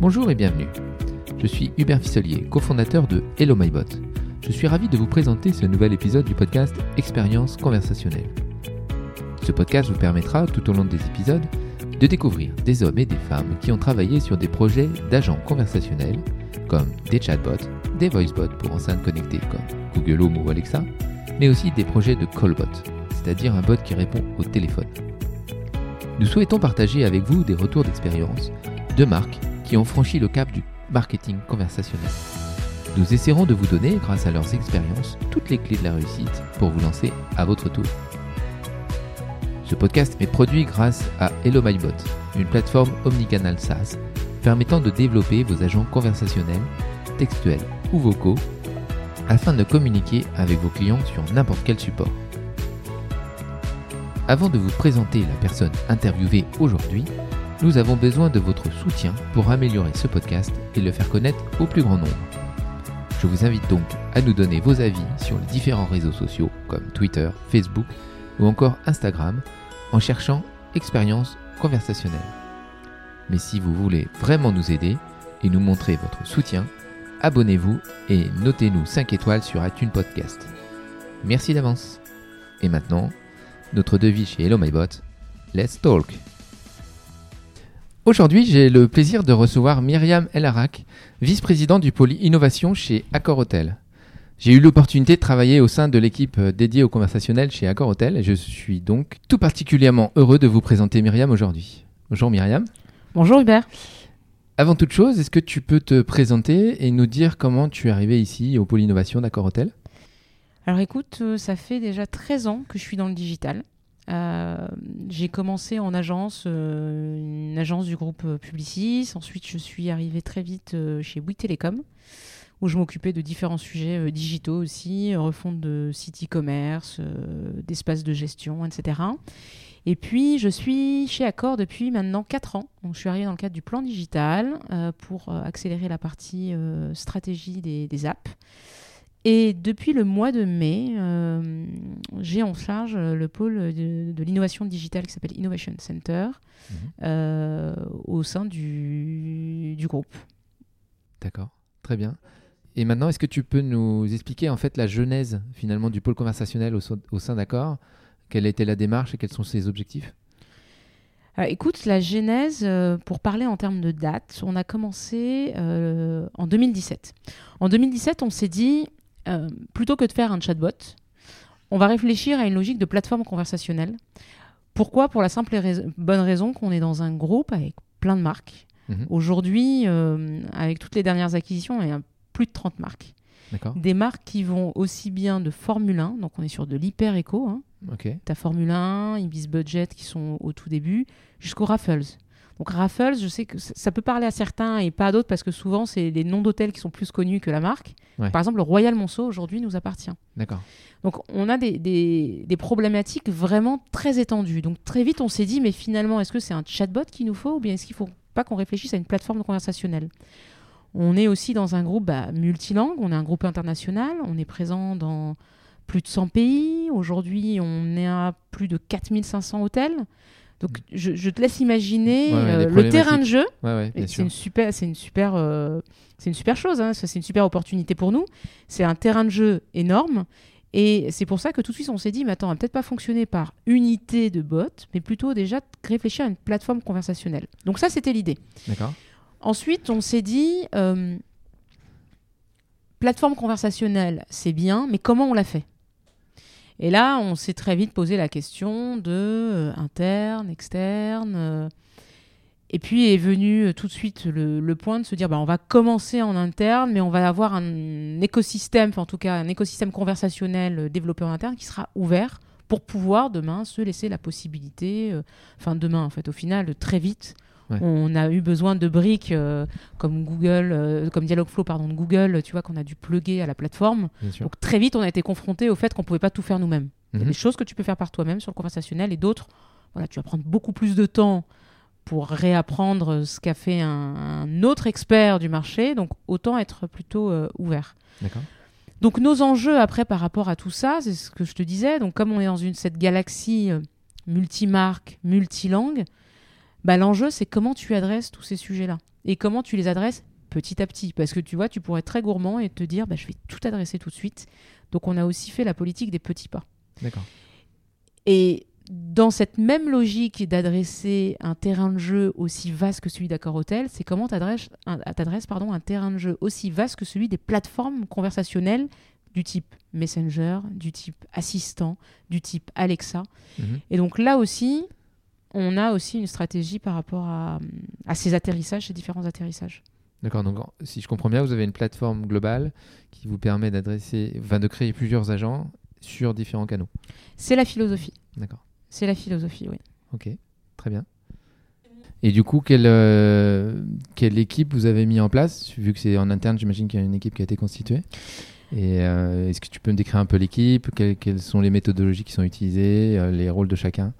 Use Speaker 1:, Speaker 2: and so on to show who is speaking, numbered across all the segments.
Speaker 1: Bonjour et bienvenue. Je suis Hubert Fisselier, cofondateur de Hello MyBot. Je suis ravi de vous présenter ce nouvel épisode du podcast Expérience conversationnelle. Ce podcast vous permettra, tout au long des épisodes, de découvrir des hommes et des femmes qui ont travaillé sur des projets d'agents conversationnels, comme des chatbots, des voicebots pour enceintes connectées comme Google Home ou Alexa, mais aussi des projets de callbot, c'est-à-dire un bot qui répond au téléphone. Nous souhaitons partager avec vous des retours d'expérience de marques qui ont franchi le cap du marketing conversationnel. Nous essaierons de vous donner, grâce à leurs expériences, toutes les clés de la réussite pour vous lancer à votre tour. Ce podcast est produit grâce à Hello MyBot, une plateforme omnicanal SaaS permettant de développer vos agents conversationnels, textuels ou vocaux afin de communiquer avec vos clients sur n'importe quel support. Avant de vous présenter la personne interviewée aujourd'hui, nous avons besoin de votre soutien pour améliorer ce podcast et le faire connaître au plus grand nombre. Je vous invite donc à nous donner vos avis sur les différents réseaux sociaux comme Twitter, Facebook ou encore Instagram en cherchant expérience conversationnelle. Mais si vous voulez vraiment nous aider et nous montrer votre soutien, abonnez-vous et notez-nous 5 étoiles sur iTunes Podcast. Merci d'avance. Et maintenant, notre devis chez Hello MyBot, Let's Talk. Aujourd'hui, j'ai le plaisir de recevoir Myriam Elarak, vice-présidente du pôle innovation chez Accor Hotel. J'ai eu l'opportunité de travailler au sein de l'équipe dédiée au conversationnel chez Accor Hotel et je suis donc tout particulièrement heureux de vous présenter Myriam aujourd'hui. Bonjour Myriam.
Speaker 2: Bonjour Hubert.
Speaker 1: Avant toute chose, est-ce que tu peux te présenter et nous dire comment tu es arrivé ici au pôle innovation d'Accor Hotel
Speaker 2: Alors écoute, euh, ça fait déjà 13 ans que je suis dans le digital. Euh, j'ai commencé en agence, euh, une agence du groupe Publicis. Ensuite, je suis arrivée très vite chez Bouygues Télécom, où je m'occupais de différents sujets digitaux aussi, refonte de sites e-commerce, d'espaces de gestion, etc. Et puis, je suis chez Accor depuis maintenant 4 ans. Je suis arrivée dans le cadre du plan digital euh, pour euh, accélérer la partie euh, stratégie des, apps. Et depuis le mois de mai, j'ai en charge le pôle de, l'innovation digitale qui s'appelle Innovation Center mhm. au sein du, du groupe.
Speaker 1: D'accord, très bien. Et maintenant, est-ce que tu peux nous expliquer en fait la genèse finalement du pôle conversationnel au, au sein d'Accor? Quelle était la démarche et quels sont ses objectifs?
Speaker 2: Euh, écoute, la genèse, euh, pour parler en termes de date, on a commencé euh, en 2017. En 2017, on s'est dit, plutôt que de faire un chatbot, on va réfléchir à une logique de plateforme conversationnelle. Pourquoi? Pour la simple et bonne raison qu'on est dans un groupe avec plein de marques. Mhm. Aujourd'hui, avec toutes les dernières acquisitions, il y a plus de 30 marques. Des marques qui vont aussi bien de Formule 1, donc on est sur de l'hyper éco, hein, Okay. Tu as Formule 1, Ibis Budget qui sont au tout début, jusqu'au Raffles. Donc Raffles, je sais que ça peut parler à certains et pas à d'autres parce que souvent c'est les noms d'hôtels qui sont plus connus que la marque. Par exemple, le Royal Monceau aujourd'hui nous appartient.
Speaker 1: D'accord.
Speaker 2: Donc on a des, des, des, problématiques vraiment très étendues. Donc très vite on s'est dit mais finalement est-ce que c'est un chatbot qu'il nous faut ou bien est-ce qu'il ne faut pas qu'on réfléchisse à une plateforme conversationnelle? On est aussi dans un groupe bah, multilingue, on est un groupe international, on est présent dans plus de 100 pays. Aujourd'hui, on est à plus de 4500 hôtels. Donc, mm. je, te laisse imaginer euh, le terrain de jeu. c'est une super, c'est une super, euh, c'est une super chose. Hein. C'est une super opportunité pour nous. C'est un terrain de jeu énorme. Et c'est pour ça que tout de suite, on s'est dit, mais attends, on va peut-être pas fonctionner par unité de bot, mais plutôt déjà réfléchir à une plateforme conversationnelle. Donc ça, c'était l'idée.
Speaker 1: D'accord.
Speaker 2: Ensuite, on s'est dit, euh, plateforme conversationnelle, c'est bien, mais comment on la fait? Et là, on s'est très vite posé la question de euh, interne, externe. Euh. et puis est venu euh, tout de suite le, point de se dire bah, on va commencer en interne, mais on va avoir un écosystème, en tout cas un écosystème conversationnel développé en interne qui sera ouvert pour pouvoir demain se laisser la possibilité, enfin demain en fait, au final, très vite, on a eu besoin de briques euh, comme Google, euh, comme Dialogflow pardon, de Google, tu vois, qu'on a dû plugger à la plateforme. Donc très vite, on a été confronté au fait qu'on pouvait pas tout faire nous-mêmes. Il y a mhm. des choses que tu peux faire par toi-même sur le conversationnel et d'autres, voilà, tu vas prendre beaucoup plus de temps pour réapprendre ce qu'a fait un, autre expert du marché. Donc autant être plutôt euh, ouvert. Donc nos enjeux après par rapport à tout ça, c'est ce que je te disais. Donc comme on est dans une cette galaxie multimarque, multilangue, bah, l'enjeu, c'est comment tu adresses tous ces sujets-là. et comment tu les adresses petit à petit. Parce que tu vois, tu pourrais être très gourmand et te dire, bah, je vais tout adresser tout de suite. Donc on a aussi fait la politique des petits pas.
Speaker 1: D'accord.
Speaker 2: Et dans cette même logique d'adresser un terrain de jeu aussi vaste que celui d'Accord Hotel, c'est comment tu adresses, un, pardon, un terrain de jeu aussi vaste que celui des plateformes conversationnelles du type Messenger, du type assistant, du type Alexa.
Speaker 1: Mhm.
Speaker 2: Et donc là aussi, on a aussi une stratégie par rapport à, à ces atterrissages, ces différents atterrissages.
Speaker 1: D'accord, donc si je comprends bien, vous avez une plateforme globale qui vous permet d'adresser, enfin, de créer plusieurs agents sur différents canaux.
Speaker 2: C'est la philosophie.
Speaker 1: D'accord.
Speaker 2: C'est la philosophie, oui.
Speaker 1: Ok, très bien. Et du coup, quelle, euh, quelle équipe vous avez mis en place? Vu que c'est en interne, j'imagine qu'il y a une équipe qui a été constituée. Et euh, est-ce que tu peux me décrire un peu l'équipe? Quelles, sont les méthodologies qui sont utilisées, euh, les rôles de chacun?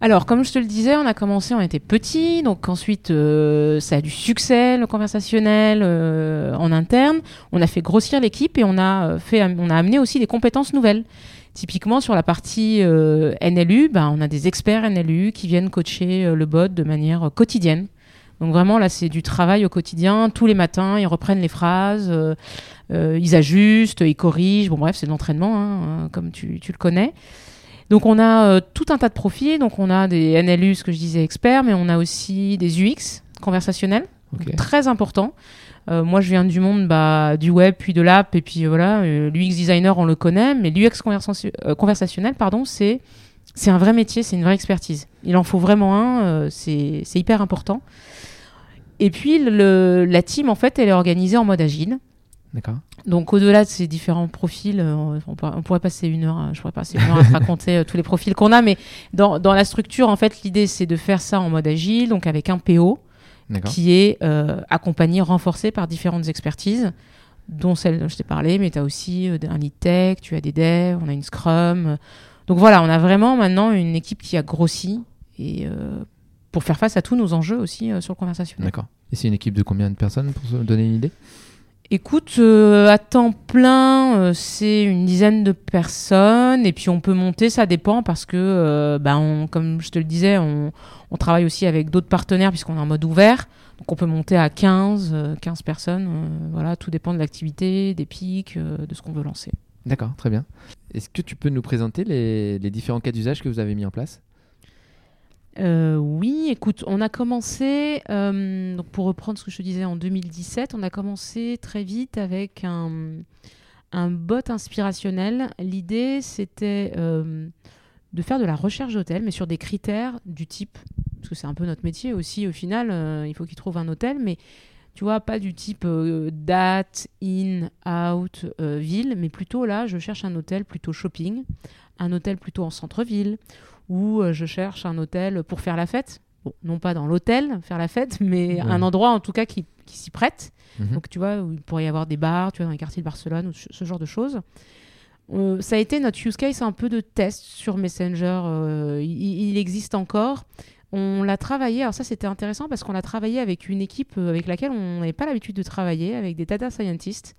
Speaker 2: Alors, comme je te le disais, on a commencé, on était petit, donc ensuite ça a du succès, le conversationnel en interne. On a fait grossir l'équipe et on a fait, on a amené aussi des compétences nouvelles. Typiquement, sur la partie euh, NLU, ben, on a des experts NLU qui viennent coacher euh, le bot de manière euh, quotidienne. Donc vraiment, là, c'est du travail au quotidien. Tous les matins, ils reprennent les phrases, ils ajustent, ils corrigent. Bon, bref, c'est de l'entraînement, hein, comme tu, le connais. Donc on a tout un tas de profils. Donc on a des NLU, ce que je disais, experts, mais on a aussi des UX conversationnels, très important. Euh, moi, je viens du monde bah, du web, puis de l'app, et puis voilà, euh, l'UX designer, on le connaît, mais l'UX euh, conversationnel, pardon, c'est c'est un vrai métier, c'est une vraie expertise. Il en faut vraiment un, c'est hyper important. Et puis, le, la team, en fait, elle est organisée en mode agile. Donc, au-delà de ces différents profils, on, pourrait, passer une heure, je pourrais passer une heure à raconter tous les profils qu'on a, mais dans, dans la structure, en fait, l'idée, c'est de faire ça en mode agile, donc avec un PO, qui est euh, accompagné, renforcé par différentes expertises, dont celle dont je t'ai parlé, mais tu as aussi euh, un lead tech, tu as des devs, on a une scrum. Donc voilà, on a vraiment maintenant une équipe qui a grossi et euh, pour faire face à tous nos enjeux aussi sur le conversationnel.
Speaker 1: D'accord. Et c'est une équipe de combien de personnes pour se donner une idée?
Speaker 2: Écoute, à temps plein, c'est une dizaine de personnes. Et puis on peut monter, ça dépend parce que, bah, comme je te le disais, on, travaille aussi avec d'autres partenaires puisqu'on est en mode ouvert. Donc on peut monter à 15, 15 euh, personnes. Euh, voilà, tout dépend de l'activité, des pics, euh, de ce qu'on veut lancer.
Speaker 1: D'accord, très bien. Est-ce que tu peux nous présenter les, différents cas d'usage que vous avez mis en place?
Speaker 2: Oui, écoute, on a commencé, donc pour reprendre ce que je disais en 2017, on a commencé très vite avec un, bot inspirationnel. L'idée, c'était de faire de la recherche d'hôtel, mais sur des critères du type, parce que c'est un peu notre métier aussi, au final, euh, il faut qu'ils trouvent un hôtel, mais tu vois, pas du type euh, date, in, out, euh, ville, mais plutôt là, je cherche un hôtel plutôt shopping, un hôtel plutôt en centre-ville, ou je cherche un hôtel pour faire la fête. Bon, non pas dans l'hôtel, faire la fête, mais un endroit en tout cas qui, s'y prête. Mhm. Donc tu vois, où il pourrait y avoir des bars, tu vois, dans les quartiers de Barcelone, ou ce genre de choses. Euh, ça a été notre use case un peu de test sur Messenger. Euh, il, existe encore. On l'a travaillé, alors ça c'était intéressant parce qu'on l'a travaillé avec une équipe euh, avec laquelle on n'avait pas l'habitude de travailler, avec des data scientists.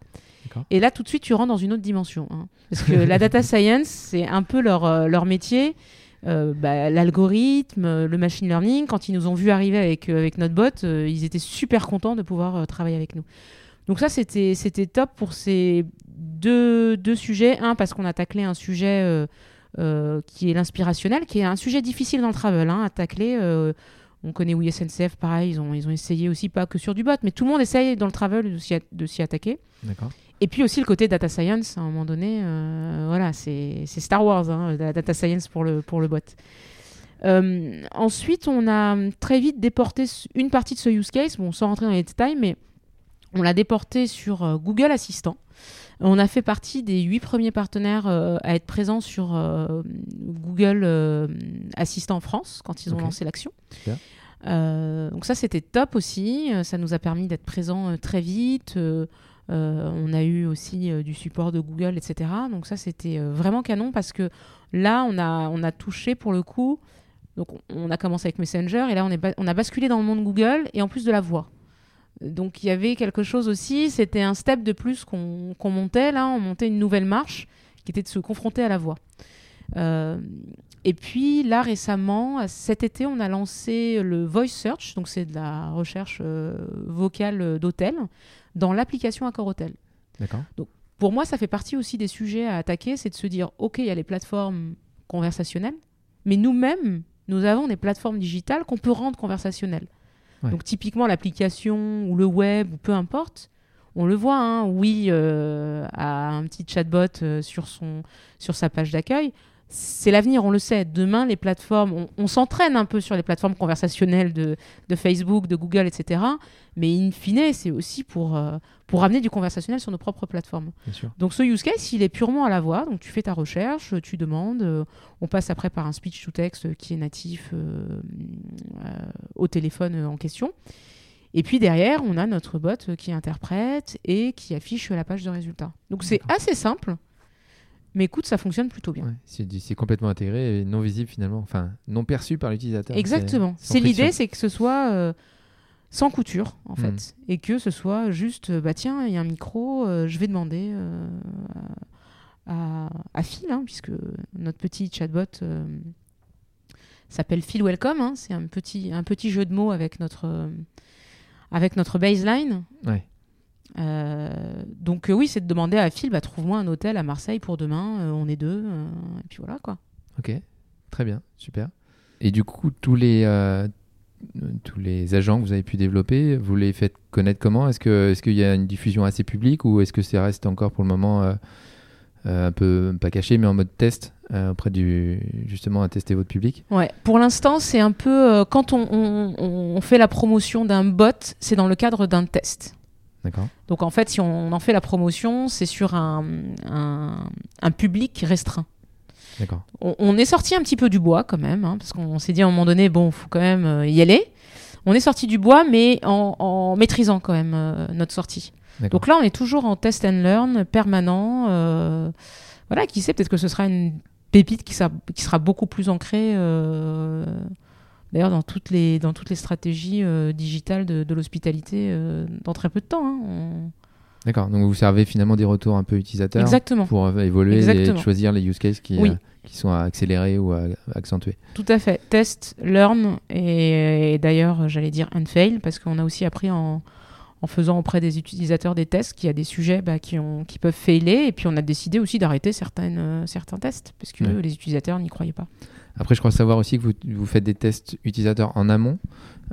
Speaker 2: Et là tout de suite tu rentres dans une autre dimension. Hein. parce que la data science c'est un peu leur, leur métier. Bah, l'algorithme, le machine learning, quand ils nous ont vu arriver avec, avec notre bot, ils étaient super contents de pouvoir travailler avec nous. Donc ça, c'était top pour ces deux, deux sujets. Un, parce qu'on a taclé un sujet euh, euh, qui est l'inspirationnel, qui est un sujet difficile dans le travel hein, à tacler. Euh, on connaît oui SNCF, pareil, ils ont, ils ont essayé aussi, pas que sur du bot, mais tout le monde essaye dans le travel de s'y attaquer. Et puis aussi le côté data science, à un moment donné, voilà, c'est Star Wars, hein, la data science pour le, pour le bot. ensuite, on a très vite déporté une partie de ce use case, bon, sans rentrer dans les détails, mais on l'a déporté sur Google Assistant. On a fait partie des huit premiers partenaires euh, à être présents sur euh, Google euh, Assistant France quand ils ont lancé l'action. donc ça, c'était top aussi. Ça nous a permis d'être présents très vite. On a eu aussi du support de Google, etc. Donc ça, c'était vraiment canon parce que là, on a, on a touché pour le coup. Donc on a commencé avec Messenger et là, on, est on a basculé dans le monde Google et en plus de la voix. Donc il y avait quelque chose aussi, c'était un step de plus qu'on montait, là, on montait une nouvelle marche qui était de se confronter à la voix. Euh, Et puis là récemment, cet été, on a lancé le Voice Search, donc c'est de la recherche euh, vocale d'hôtel, dans l'application Accor Hotel.
Speaker 1: D'accord.
Speaker 2: Donc pour moi, ça fait partie aussi des sujets à attaquer, c'est de se dire, ok, il y a les plateformes conversationnelles, mais nous-mêmes, nous avons des plateformes digitales qu'on peut rendre conversationnelles.
Speaker 1: Ouais.
Speaker 2: Donc typiquement l'application ou le web ou peu importe, on le voit, hein, oui, euh, à un petit chatbot euh, sur, son, sur sa page d'accueil. C'est l'avenir, on le sait. Demain, les plateformes, on, on s'entraîne un peu sur les plateformes conversationnelles de, de, Facebook, de Google, etc. Mais in fine, c'est aussi pour, euh, pour amener du conversationnel sur nos propres plateformes. Donc ce use case, il est purement à la voix. Donc tu fais ta recherche, tu demandes, euh, on passe après par un speech to text qui est natif euh, au téléphone en question. Et puis derrière, on a notre bot qui interprète et qui affiche la page de résultats. Donc c'est assez simple, mais écoute, ça fonctionne plutôt bien.
Speaker 1: Ouais, c'est complètement intégré et non visible finalement, enfin non perçu par l'utilisateur.
Speaker 2: Exactement. C'est l'idée, c'est que ce soit euh, sans couture, en
Speaker 1: Mm.
Speaker 2: fait. Et que ce soit juste, euh, bah tiens, il y a un micro, euh, je vais demander euh, à, à Phil, hein, puisque notre petit chatbot s'appelle Phil Welcome. hein. c'est un petit, un petit jeu de mots avec notre, avec notre baseline.
Speaker 1: Ouais.
Speaker 2: Euh, donc euh, oui, c'est de demander à Phil, bah, trouve-moi un hôtel à Marseille pour demain, euh, on est deux, et puis voilà quoi.
Speaker 1: Ok, très bien, super. Et du coup, tous les, tous les agents que vous avez pu développer, vous les faites connaître comment? Est-ce qu'il y a une diffusion assez publique ou est-ce que ça reste encore pour le moment un peu pas caché, mais en mode test auprès du justement à tester votre public?
Speaker 2: Ouais, pour l'instant, c'est un peu quand on, on- on fait la promotion d'un bot, c'est dans le cadre d'un test. Donc en fait, si on en fait la promotion, c'est sur un, un- un public restreint. On, on est sorti un petit peu du bois quand même, hein, parce qu'on s'est dit à un moment donné, bon, faut quand même euh, y aller. On est sorti du bois, mais en, en maîtrisant quand même euh, notre sortie. Donc là, on est toujours en test and learn permanent. euh, voilà, qui sait, peut-être que ce sera une pépite qui sera, qui sera beaucoup plus ancrée, d'ailleurs, dans toutes les, dans toutes les stratégies euh, digitales de, de l'hospitalité euh, dans très peu de temps. hein. On-
Speaker 1: D'accord. Donc vous servez finalement des retours un peu utilisateurs
Speaker 2: Exactement,
Speaker 1: pour euh, évoluer
Speaker 2: Exactement.
Speaker 1: et choisir les use cases qui,
Speaker 2: Oui.
Speaker 1: euh, qui sont à accélérer ou à, accentuer.
Speaker 2: tout à fait. Test, learn, et, et d'ailleurs, j'allais dire and fail, parce qu'on a aussi appris en, en faisant auprès des utilisateurs des tests qu'il y a des sujets bah, qui, ont, qui peuvent failer, et puis on a décidé aussi d'arrêter certaines, certains tests, parce que
Speaker 1: Ouais.
Speaker 2: les utilisateurs n'y croyaient pas.
Speaker 1: Après, je crois savoir aussi que vous, vous faites des tests utilisateurs en amont,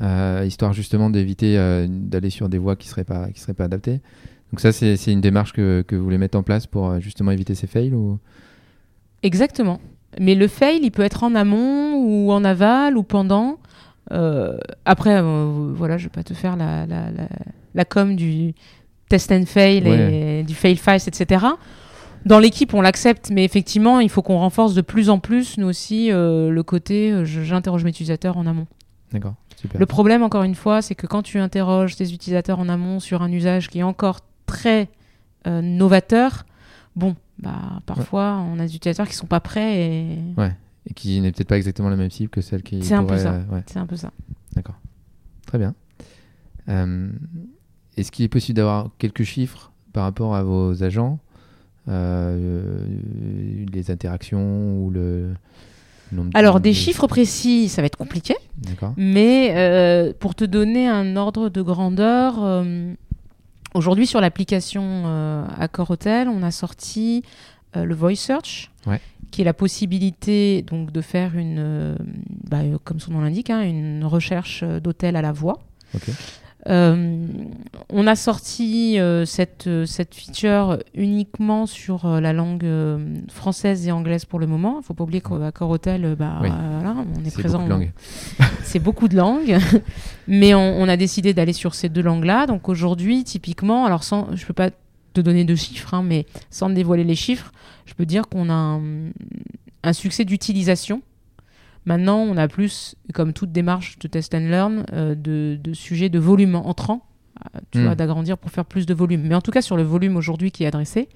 Speaker 1: euh, histoire justement d'éviter euh, d'aller sur des voies qui ne seraient, pas- qui seraient pas adaptées. Donc ça, c'est une démarche que, que vous voulez mettre en place pour euh, justement éviter ces fails ou...
Speaker 2: Exactement. Mais le fail, il peut être en amont ou en aval ou pendant. Euh, après, voilà, je vais pas te faire la, la, la, la com du test and fail et du fail fast, etc. Dans l'équipe, on l'accepte, mais effectivement, il faut qu'on renforce de plus en plus, nous aussi, euh, le côté euh, j'interroge mes utilisateurs en amont.
Speaker 1: D'accord, super.
Speaker 2: Le problème, encore une fois, c'est que quand tu interroges tes utilisateurs en amont sur un usage qui est encore très euh, novateur, bon, bah, parfois, on a des utilisateurs qui sont pas prêts et
Speaker 1: Et qui n'est peut-être pas exactement la même cible que celle qui
Speaker 2: C'est un peu
Speaker 1: pourrait,
Speaker 2: ça.
Speaker 1: ouais,
Speaker 2: c'est un peu ça.
Speaker 1: très bien. Est-ce qu'il est possible d'avoir quelques chiffres par rapport à vos agents? Les interactions ou le nombre de-
Speaker 2: Alors, des
Speaker 1: de-
Speaker 2: chiffres précis, ça va être compliqué,
Speaker 1: D'accord.
Speaker 2: mais euh, pour te donner un ordre de grandeur, euh, aujourd'hui sur l'application euh, Accor Hotel, on a sorti euh, le Voice Search,
Speaker 1: Ouais.
Speaker 2: qui est la possibilité donc de faire une, euh, bah, euh, comme son nom l'indique, hein, une recherche euh, d'hôtel à la voix. Euh, on a sorti euh, cette, euh, cette feature uniquement sur la langue française et anglaise pour le moment. Il ne faut pas oublier qu'à Accor Hotel, bah,
Speaker 1: Oui.
Speaker 2: voilà, on est, présent.
Speaker 1: beaucoup de langues.
Speaker 2: C'est beaucoup de langues. Mais on, on a décidé d'aller sur ces deux langues-là. Donc aujourd'hui, typiquement, alors sans, je ne peux pas te donner de chiffres, hein, mais sans dévoiler les chiffres, je peux dire qu'on a un, un succès d'utilisation. Maintenant, on a plus, comme toute démarche de test and learn, euh, de, de sujets de volume entrant, euh, tu
Speaker 1: Mm.
Speaker 2: vois, d'agrandir pour faire plus de volume. Mais en tout cas, sur le volume aujourd'hui qui est adressé,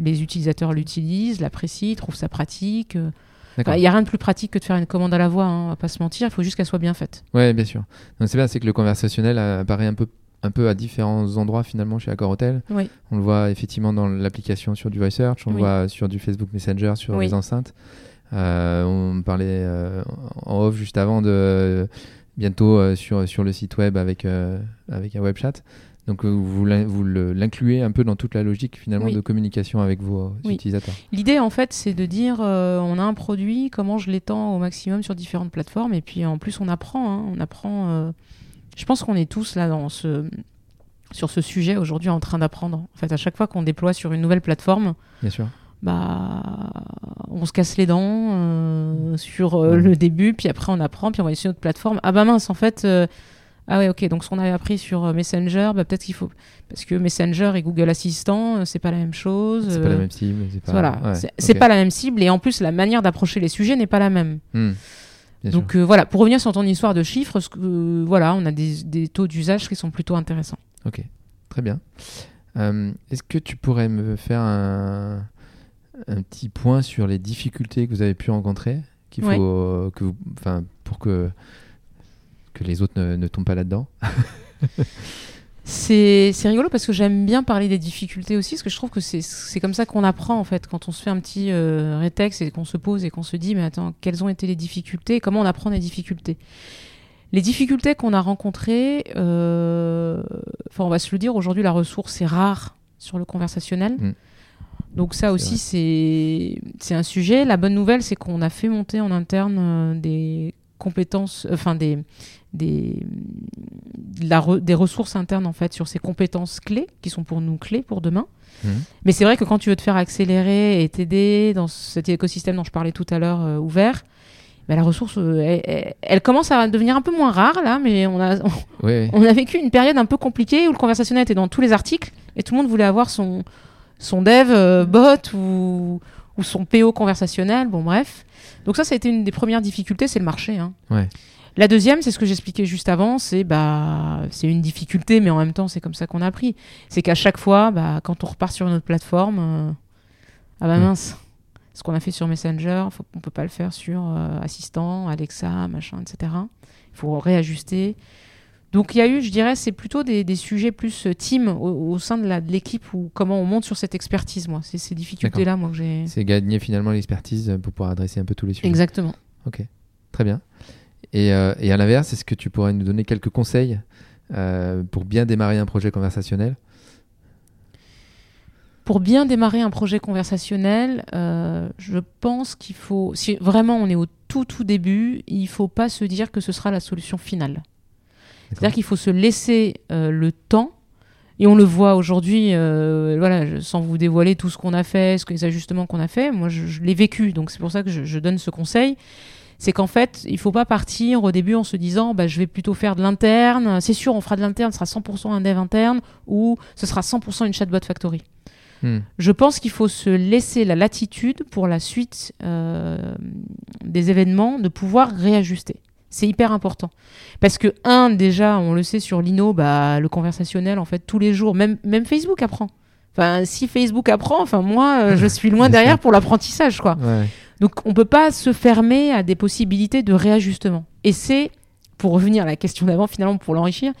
Speaker 2: les utilisateurs l'utilisent, l'apprécient, trouvent ça pratique. euh.
Speaker 1: D'accord.
Speaker 2: Il n'y a rien de plus pratique que de faire une commande à la voix, hein, on va pas se mentir, il faut juste qu'elle soit bien faite.
Speaker 1: Ouais, bien sûr. C'est bien, c'est que le conversationnel apparaît un peu, un peu à différents endroits finalement chez Accor Hotel.
Speaker 2: Oui.
Speaker 1: On le voit effectivement dans l'application sur du Voice Search, on le
Speaker 2: Oui.
Speaker 1: voit sur du Facebook Messenger, sur
Speaker 2: Oui.
Speaker 1: les enceintes. Euh, on parlait euh, en off juste avant de bientôt euh, sur, sur le site web avec, avec un web chat. Donc vous, vous l'incluez un peu dans toute la logique finalement
Speaker 2: Oui.
Speaker 1: de communication avec vos
Speaker 2: Oui.
Speaker 1: utilisateurs.
Speaker 2: L'idée, en fait, c'est de dire euh, on a un produit, comment je l'étends au maximum sur différentes plateformes. Et puis, en plus, on apprend. hein, on apprend. euh, je pense qu'on est tous là dans ce, sur ce sujet aujourd'hui en train d'apprendre. En fait, à chaque fois qu'on déploie sur une nouvelle plateforme,
Speaker 1: Bien sûr.
Speaker 2: Bah, on se casse les dents euh, sur euh, le début, puis après on apprend, puis on va essayer une autre plateforme. Ah bah mince, en fait, euh, ah ouais, ok, donc ce qu'on avait appris sur Messenger, bah, peut-être qu'il faut. Parce que Messenger et Google Assistant, c'est pas la même chose.
Speaker 1: C'est pas la même cible. Pas,
Speaker 2: voilà,
Speaker 1: ouais,
Speaker 2: c'est pas la même cible et en plus la manière d'approcher les sujets n'est pas la même.
Speaker 1: Hmm.
Speaker 2: Donc voilà, pour revenir sur ton histoire de chiffres, ce que, voilà, on a des, des taux d'usage qui sont plutôt intéressants.
Speaker 1: Ok, très bien. Est-ce que tu pourrais me faire un, un petit point sur les difficultés que vous avez pu rencontrer qu'il faut,
Speaker 2: Ouais.
Speaker 1: euh, que vous, pour que, que les autres ne, ne tombent pas là-dedans
Speaker 2: C'est rigolo parce que j'aime bien parler des difficultés aussi, parce que je trouve que c'est comme ça qu'on apprend en fait, quand on se fait un petit euh, rétex et qu'on se pose et qu'on se dit mais attends, quelles ont été les difficultés et comment on apprend des difficultés? Les difficultés qu'on a rencontrées, euh, enfin on va se le dire, aujourd'hui la ressource est rare sur le conversationnel.
Speaker 1: Mm.
Speaker 2: Donc ça aussi c'est un sujet. La bonne nouvelle c'est qu'on a fait monter en interne euh, des compétences, euh, enfin des des, de la re- des ressources internes en fait sur ces compétences clés qui sont pour nous clés pour demain.
Speaker 1: Mhm.
Speaker 2: Mais c'est vrai que quand tu veux te faire accélérer et t'aider dans cet écosystème dont je parlais tout à l'heure euh, ouvert, ben, la ressource, elle, elle- elle commence à devenir un peu moins rare là, mais on a,
Speaker 1: Oui, oui.
Speaker 2: on a vécu une période un peu compliquée où le conversationnel était dans tous les articles et tout le monde voulait avoir son, son dev euh, bot ou, ou son PO conversationnel, bon bref. Donc ça, ça a été une des premières difficultés, c'est le marché. hein.
Speaker 1: Ouais.
Speaker 2: La deuxième, c'est ce que j'expliquais juste avant, c'est bah c'est une difficulté, mais en même temps c'est comme ça qu'on a appris. C'est qu'à chaque fois, bah, quand on repart sur une autre plateforme, euh, ah bah mince, ce qu'on a fait sur Messenger, faut, on peut pas le faire sur euh, Assistant, Alexa, machin, etc. Il faut réajuster. Donc il y a eu, je dirais, c'est plutôt des, des sujets plus euh, team au, au sein de l'équipe ou comment on monte sur cette expertise, moi. C'est ces difficultés-là, moi, que j'ai.
Speaker 1: C'est gagner finalement l'expertise pour pouvoir adresser un peu tous les sujets.
Speaker 2: Exactement.
Speaker 1: Ok, très bien. Et, euh, et à l'inverse, est-ce que tu pourrais nous donner quelques conseils euh, pour bien démarrer un projet conversationnel?
Speaker 2: Pour bien démarrer un projet conversationnel, euh, je pense qu'il faut, si vraiment on est au tout tout début, il faut pas se dire que ce sera la solution finale. C'est-à-dire qu'il faut se laisser euh, le temps. Et on le voit aujourd'hui, euh, voilà, je- sans vous dévoiler tout ce qu'on a fait, ce que, les ajustements qu'on a fait. Moi, je, je l'ai vécu, donc c'est pour ça que je, je donne ce conseil. C'est qu'en fait, il faut pas partir au début en se disant, bah, je vais plutôt faire de l'interne. C'est sûr, on fera de l'interne, ce sera 100% un dev interne ou ce sera 100% une chatbot factory.
Speaker 1: Hmm.
Speaker 2: Je pense qu'il faut se laisser la latitude pour la suite euh, des événements de pouvoir réajuster. C'est hyper important. Parce que, un, déjà, on le sait sur Lino, bah, le conversationnel, en fait, tous les jours, même, même Facebook apprend. Enfin, si Facebook apprend, enfin, moi, euh, je suis loin derrière pour l'apprentissage, quoi.
Speaker 1: Ouais.
Speaker 2: Donc, on peut pas se fermer à des possibilités de réajustement. Et c'est, pour revenir à la question d'avant, finalement, pour l'enrichir,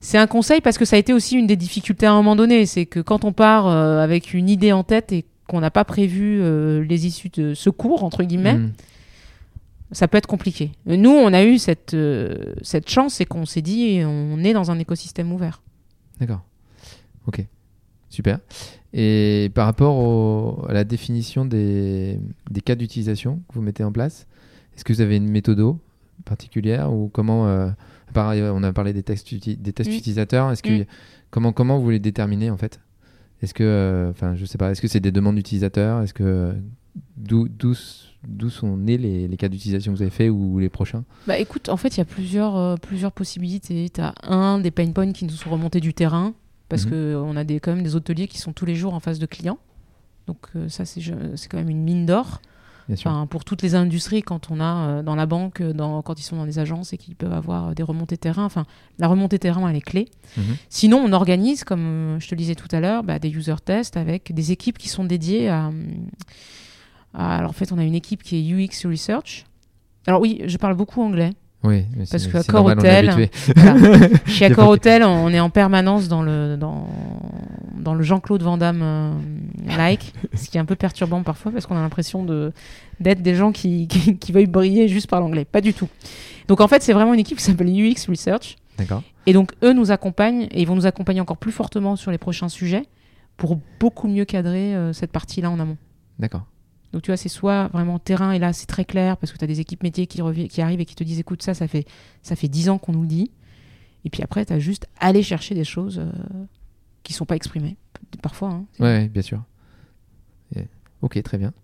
Speaker 2: c'est un conseil parce que ça a été aussi une des difficultés à un moment donné. C'est que quand on part euh, avec une idée en tête et qu'on n'a pas prévu euh, les issues de secours, entre guillemets,
Speaker 1: Hmm.
Speaker 2: Ça peut être compliqué. Nous, on a eu cette, euh, cette chance, c'est qu'on s'est dit, on est dans un écosystème ouvert.
Speaker 1: D'accord. Ok. Super. Et par rapport au- à la définition des, des cas d'utilisation que vous mettez en place, est-ce que vous avez une méthode particulière ou comment euh, pareil, on a parlé des tests, des tests
Speaker 2: Mm.
Speaker 1: utilisateurs. Est-ce que
Speaker 2: Mm.
Speaker 1: comment comment vous les déterminez en fait? Est-ce que euh, enfin je sais pas. Est-ce que c'est des demandes d'utilisateurs? Est-ce que d'où sont nés les, les cas d'utilisation que vous avez fait ou les prochains?
Speaker 2: Bah écoute, en fait, il y a plusieurs, euh, plusieurs possibilités. Tu as un, des pain points qui nous sont remontés du terrain, parce
Speaker 1: Mhm.
Speaker 2: que qu'on a des, quand même des hôteliers qui sont tous les jours en face de clients. Donc euh, ça, c'est quand même une mine d'or. Enfin, pour toutes les industries, quand on a euh, dans la banque, euh, dans, quand ils sont dans les agences et qu'ils peuvent avoir euh, des remontées terrain, enfin, la remontée terrain, elle est clé.
Speaker 1: Mhm.
Speaker 2: Sinon, on organise, comme je te le disais tout à l'heure, bah, des user tests avec des équipes qui sont dédiées à, à- Alors, en fait, on a une équipe qui est UX Research. Alors, oui, je parle beaucoup anglais.
Speaker 1: Oui, mais
Speaker 2: Parce
Speaker 1: on est
Speaker 2: Hotel-. Voilà. Chez Accor Hotel, on est en permanence dans le, dans, dans le Jean-Claude Van Damme euh, like, ce qui est un peu perturbant parfois parce qu'on a l'impression de d'être des gens qui, qui, qui veuillent briller juste par l'anglais. Pas du tout. Donc en fait, c'est vraiment une équipe qui s'appelle UX Research.
Speaker 1: D'accord.
Speaker 2: Et donc, eux nous accompagnent et ils vont nous accompagner encore plus fortement sur les prochains sujets pour beaucoup mieux cadrer euh, cette partie-là en amont.
Speaker 1: D'accord.
Speaker 2: Donc, tu vois, c'est soit vraiment terrain et là, c'est très clair parce que tu as des équipes métiers qui, qui arrivent et qui te disent écoute, ça, ça fait, ça fait 10 ans qu'on nous le dit. Et puis après, tu as juste à aller chercher des choses euh, qui sont pas exprimées. P- Parfois. hein. C'est-
Speaker 1: Ouais, bien sûr. Ok, très bien.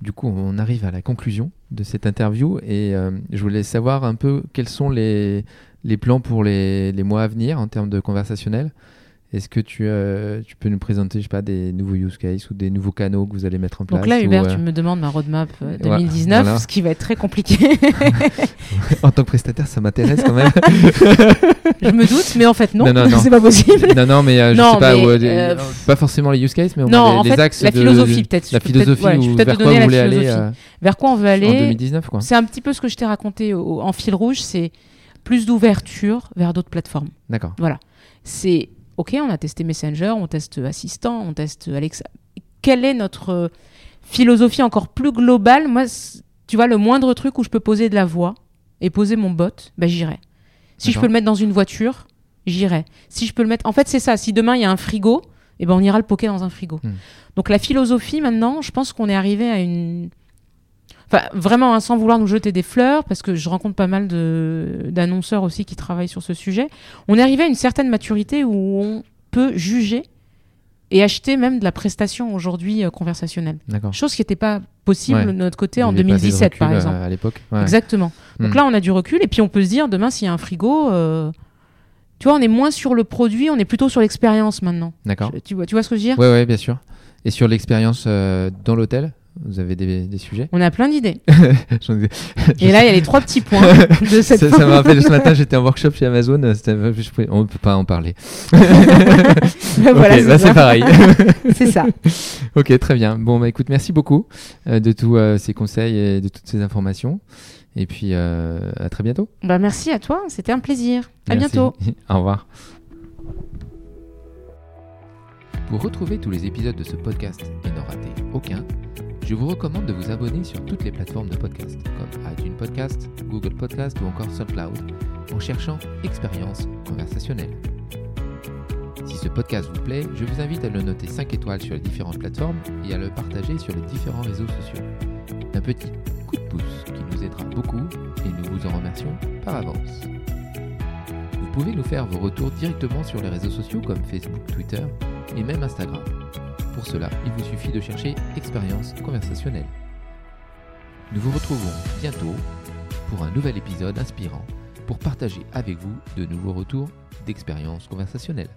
Speaker 1: Du coup, on arrive à la conclusion de cette interview et euh, je voulais savoir un peu quels sont les, les plans pour les, les mois à venir en termes de conversationnel. Est-ce que tu, euh, tu peux nous présenter, je sais pas, des nouveaux use cases ou des nouveaux canaux que vous allez mettre en place
Speaker 2: Donc là, Hubert,
Speaker 1: euh,
Speaker 2: tu me demandes ma roadmap euh,
Speaker 1: Ouais,
Speaker 2: 2019,
Speaker 1: voilà.
Speaker 2: ce qui va être très compliqué.
Speaker 1: En tant que prestataire, ça m'intéresse quand même.
Speaker 2: je me doute, mais en fait, non,
Speaker 1: Non, non, non.
Speaker 2: c'est pas possible.
Speaker 1: non, non, mais euh, je sais pas,
Speaker 2: mais,
Speaker 1: euh,
Speaker 2: euh,
Speaker 1: pas forcément les use cases, mais au moins les,
Speaker 2: en
Speaker 1: les
Speaker 2: fait,
Speaker 1: axes
Speaker 2: la
Speaker 1: de-
Speaker 2: philosophie, peut-être.
Speaker 1: La philosophie
Speaker 2: ouais, je peux
Speaker 1: ou
Speaker 2: peut-être
Speaker 1: vers
Speaker 2: te
Speaker 1: quoi vous
Speaker 2: la
Speaker 1: aller euh,
Speaker 2: Vers quoi on veut
Speaker 1: en
Speaker 2: aller
Speaker 1: 2019 quoi.
Speaker 2: C'est un petit peu ce que je t'ai raconté en fil rouge, c'est plus d'ouverture vers d'autres plateformes.
Speaker 1: D'accord.
Speaker 2: C'est OK, on a testé Messenger, on teste Assistant, on teste Alexa. Quelle est notre philosophie encore plus globale? Moi, tu vois, le moindre truc où je peux poser de la voix et poser mon bot, bah, j'irai. Si je peux le mettre dans une voiture, j'irai. Si je peux le mettre. En fait, c'est ça. Si demain il y a un frigo, eh ben, on ira le poker dans un frigo.
Speaker 1: Hmm.
Speaker 2: Donc la philosophie, maintenant, je pense qu'on est arrivé à une. Enfin, vraiment, hein, sans vouloir nous jeter des fleurs, parce que je rencontre pas mal d'annonceurs aussi qui travaillent sur ce sujet. On est arrivé à une certaine maturité où on peut juger et acheter même de la prestation aujourd'hui euh, conversationnelle. Chose qui n'était pas possible
Speaker 1: Ouais.
Speaker 2: de notre côté en
Speaker 1: avait pas assez de
Speaker 2: 2017, par
Speaker 1: euh,
Speaker 2: exemple.
Speaker 1: À l'époque. Ouais.
Speaker 2: Exactement. Donc
Speaker 1: Hmm.
Speaker 2: là, on a du recul et puis on peut se dire demain, s'il y a un frigo, euh, tu vois, on est moins sur le produit, on est plutôt sur l'expérience maintenant.
Speaker 1: D'accord.
Speaker 2: Tu vois, tu vois ce que je veux dire?
Speaker 1: Ouais, ouais, bien sûr. Et sur l'expérience dans l'hôtel, vous avez des, des sujets
Speaker 2: On a plein d'idées. Et là, il y a les trois petits points de cette
Speaker 1: ça, ça me rappelle ce matin, j'étais en workshop chez Amazon. on ne peut pas en parler.
Speaker 2: Ben voilà, c'est
Speaker 1: bah, pareil.
Speaker 2: C'est ça.
Speaker 1: ok, très bien. Bon, bah écoute, merci beaucoup euh, de tous euh, ces conseils et de toutes ces informations. Et puis, euh, à très bientôt.
Speaker 2: Bah, merci à toi, c'était un plaisir. À
Speaker 1: Merci.
Speaker 2: bientôt.
Speaker 1: Au revoir. Pour retrouver tous les épisodes de ce podcast et n'en rater aucun, je vous recommande de vous abonner sur toutes les plateformes de podcast, comme iTunes Podcast, Google Podcast ou encore SoundCloud, en cherchant Expérience conversationnelle. Si ce podcast vous plaît, je vous invite à le noter 5 étoiles sur les différentes plateformes et à le partager sur les différents réseaux sociaux. Un petit coup de pouce qui nous aidera beaucoup et nous vous en remercions par avance. Vous pouvez nous faire vos retours directement sur les réseaux sociaux comme Facebook, Twitter et même Instagram. Pour cela, il vous suffit de chercher Expérience conversationnelle. Nous vous retrouvons bientôt pour un nouvel épisode inspirant pour partager avec vous de nouveaux retours d'expérience conversationnelle.